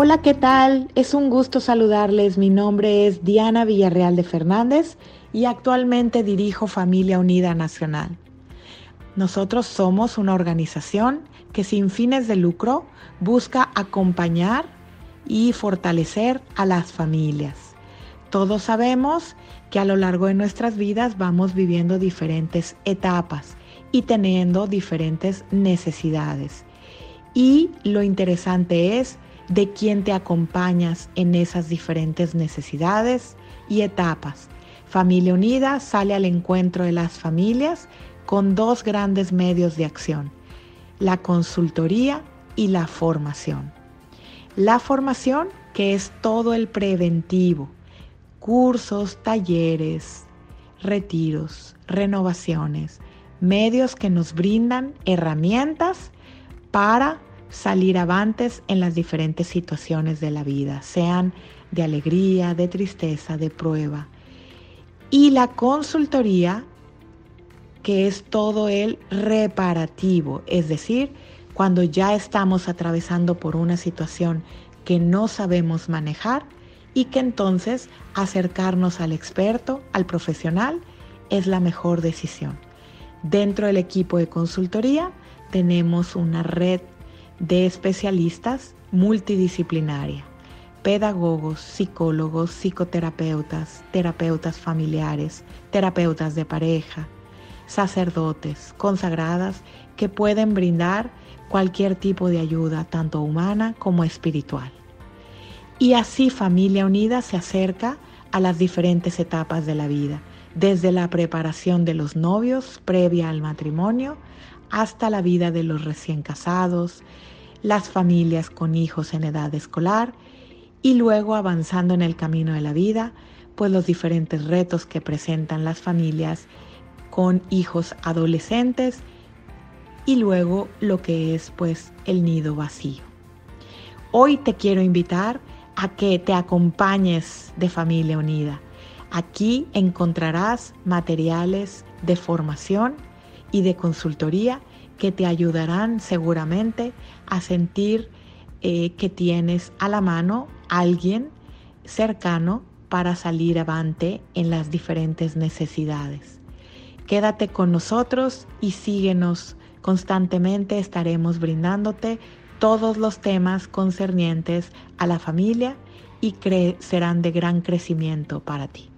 Hola, ¿qué tal? Es un gusto saludarles. Mi nombre es Diana Villarreal de Fernández y actualmente dirijo Familia Unida Nacional. Nosotros somos una organización que sin fines de lucro busca acompañar y fortalecer a las familias. Todos sabemos que a lo largo de nuestras vidas vamos viviendo diferentes etapas y teniendo diferentes necesidades. Y lo interesante es de quién te acompañas en esas diferentes necesidades y etapas. Familia Unida sale al encuentro de las familias con dos grandes medios de acción, la consultoría y la formación. La formación, que es todo el preventivo, cursos, talleres, retiros, renovaciones, medios que nos brindan herramientas para salir avantes en las diferentes situaciones de la vida, sean de alegría, de tristeza, de prueba. Y la consultoría, que es todo el reparativo, es decir, cuando ya estamos atravesando por una situación que no sabemos manejar y que entonces acercarnos al experto, al profesional, es la mejor decisión. Dentro del equipo de consultoría tenemos una red de especialistas multidisciplinaria, pedagogos, psicólogos, psicoterapeutas, terapeutas familiares, terapeutas de pareja, sacerdotes, consagradas, que pueden brindar cualquier tipo de ayuda, tanto humana como espiritual. Y así Familia Unida se acerca a las diferentes etapas de la vida, desde la preparación de los novios previa al matrimonio hasta la vida de los recién casados, las familias con hijos en edad escolar y luego avanzando en el camino de la vida, pues los diferentes retos que presentan las familias con hijos adolescentes y luego lo que es pues el nido vacío. Hoy te quiero invitar a que te acompañes de Familia Unida. Aquí encontrarás materiales de formación y de consultoría que te ayudarán seguramente a sentir eh, que tienes a la mano alguien cercano para salir avante en las diferentes necesidades. Quédate con nosotros y síguenos constantemente, estaremos brindándote todos los temas concernientes a la familia y serán de gran crecimiento para ti.